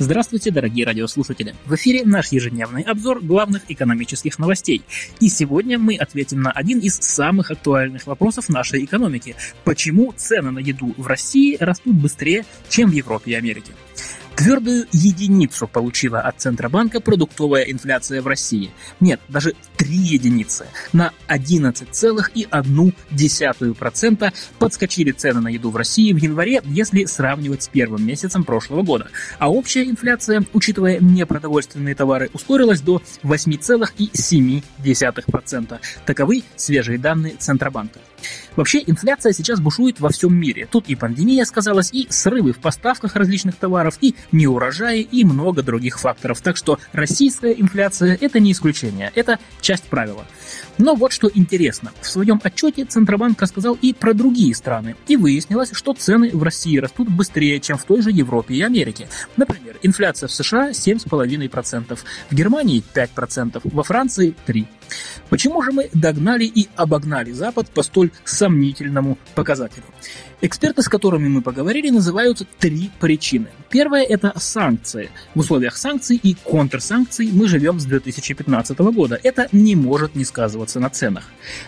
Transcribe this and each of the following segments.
Здравствуйте, дорогие радиослушатели! В эфире наш ежедневный обзор главных экономических новостей. И сегодня мы ответим на один из самых актуальных вопросов нашей экономики. Почему цены на еду в России растут быстрее, чем в Европе и Америке? Твердую единицу получила от Центробанка продуктовая инфляция в России. Нет, даже три единицы. На 11,1% подскочили цены на еду в России в январе, если сравнивать с первым месяцем прошлого года. А общая инфляция, учитывая непродовольственные товары, ускорилась до 8,7%. Таковы свежие данные Центробанка. Вообще, инфляция сейчас бушует во всем мире. Тут и пандемия сказалась, и срывы в поставках различных товаров, и неурожаи, и много других факторов. Так что российская инфляция – это не исключение, это часть правила. Но вот что интересно. В своем отчете Центробанк рассказал и про другие страны. И выяснилось, что цены в России растут быстрее, чем в той же Европе и Америке. Например, инфляция в США 7,5%, в Германии 5%, во Франции 3%. Почему же мы догнали и обогнали Запад по столь сомнительному показателю? Эксперты, с которыми мы поговорили, называют три причины. Первая – это санкции. В условиях санкций и контрсанкций мы живем с 2015 года. Это не может не сказываться на ценах.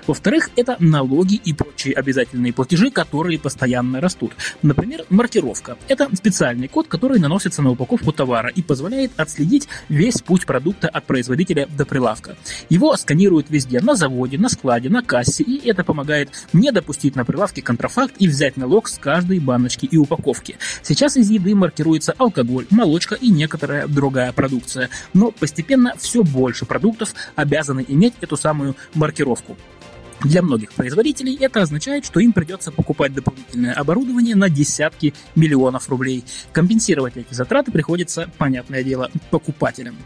Во-вторых, это налоги и прочие обязательные платежи, которые постоянно растут. Например, маркировка. Это специальный код, который наносится на упаковку товара и позволяет отследить весь путь продукта от производителя до прилавка. Его сканируют везде, на заводе, на складе, на кассе, и это помогает не допустить на прилавке контрафакт и взять налог с каждой баночки и упаковки. Сейчас из еды маркируется алкоголь, молочка и некоторая другая продукция, но постепенно все больше продуктов обязаны иметь эту самую маркировку. Для многих производителей это означает, что им придется покупать дополнительное оборудование на десятки миллионов рублей. Компенсировать эти затраты приходится, понятное дело, покупателям.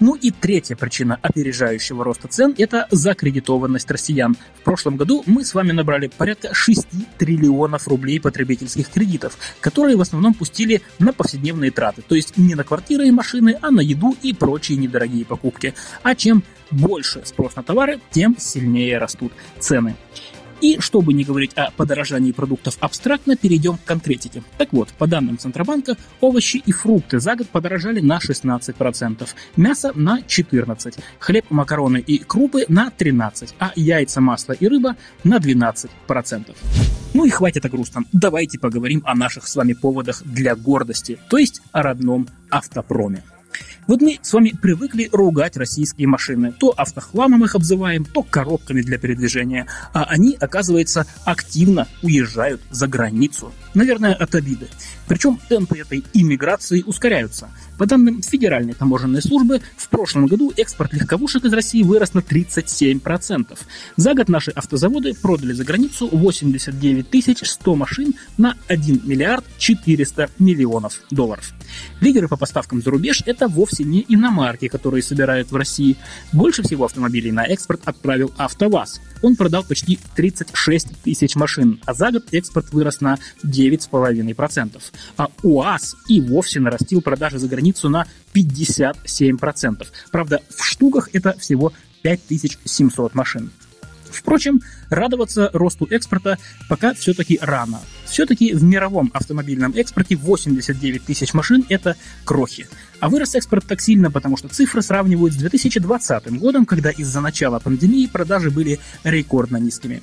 Ну и третья причина опережающего роста цен – это закредитованность россиян. В прошлом году мы с вами набрали порядка 6 триллионов рублей потребительских кредитов, которые в основном пустили на повседневные траты, то есть не на квартиры и машины, а на еду и прочие недорогие покупки. А чем больше спрос на товары, тем сильнее растут цены. И чтобы не говорить о подорожании продуктов абстрактно, перейдем к конкретике. Так вот, по данным Центробанка, овощи и фрукты за год подорожали на 16%, мясо на 14%, хлеб, макароны и крупы на 13%, а яйца, масло и рыба на 12%. Ну и хватит о грустном. Давайте поговорим о наших с вами поводах для гордости, то есть о родном автопроме. Вот мы с вами привыкли ругать российские машины. То автохламом их обзываем, то коробками для передвижения. А они, оказывается, активно уезжают за границу. Наверное, от обиды. Причем темпы этой иммиграции ускоряются. По данным Федеральной таможенной службы, в прошлом году экспорт легковушек из России вырос на 37%. За год наши автозаводы продали за границу 89 100 машин на 1 миллиард 400 миллионов долларов. Лидеры по поставкам за рубеж – это вовсе не иномарки, которые собирают в России. Больше всего автомобилей на экспорт отправил АвтоВАЗ. Он продал почти 36 тысяч машин, а за год экспорт вырос на 9,5%. А УАЗ и вовсе нарастил продажи за границу на 57%. Правда, в штуках это всего 5700 машин. Впрочем, радоваться росту экспорта пока все-таки рано. Все-таки в мировом автомобильном экспорте 89 тысяч машин – это крохи. А вырос экспорт так сильно, потому что цифры сравнивают с 2020 годом, когда из-за начала пандемии продажи были рекордно низкими.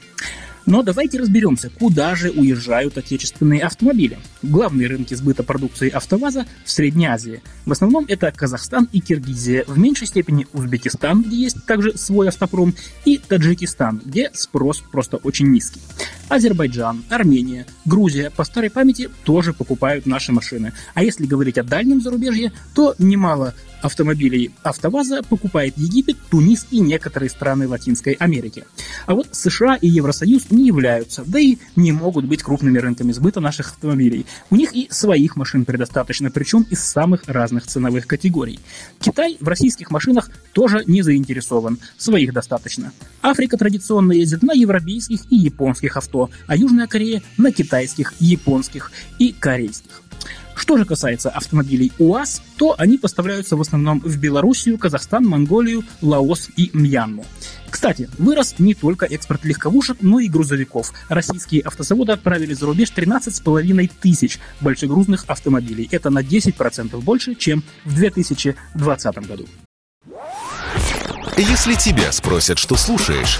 Но давайте разберемся, куда же уезжают отечественные автомобили. Главные рынки сбыта продукции АвтоВАЗа в Средней Азии. В основном это Казахстан и Киргизия, в меньшей степени Узбекистан, где есть также свой автопром, и Таджикистан, где спрос просто очень низкий. Азербайджан, Армения, Грузия по старой памяти тоже покупают наши машины. А если говорить о дальнем зарубежье, то немало автомобилей АвтоВАЗа покупает Египет, Тунис и некоторые страны Латинской Америки. А вот США и Евросоюз не являются, да и не могут быть крупными рынками сбыта наших автомобилей. У них и своих машин предостаточно, причем из самых разных ценовых категорий. Китай в российских машинах тоже не заинтересован, своих достаточно. Африка традиционно ездит на европейских и японских авто, а Южная Корея на китайских, японских и корейских. Что же касается автомобилей УАЗ, то они поставляются в основном в Белоруссию, Казахстан, Монголию, Лаос и Мьянму. Кстати, вырос не только экспорт легковушек, но и грузовиков. Российские автозаводы отправили за рубеж 13,5 тысяч большегрузных автомобилей. Это на 10% больше, чем в 2020 году. Если тебя спросят, что слушаешь,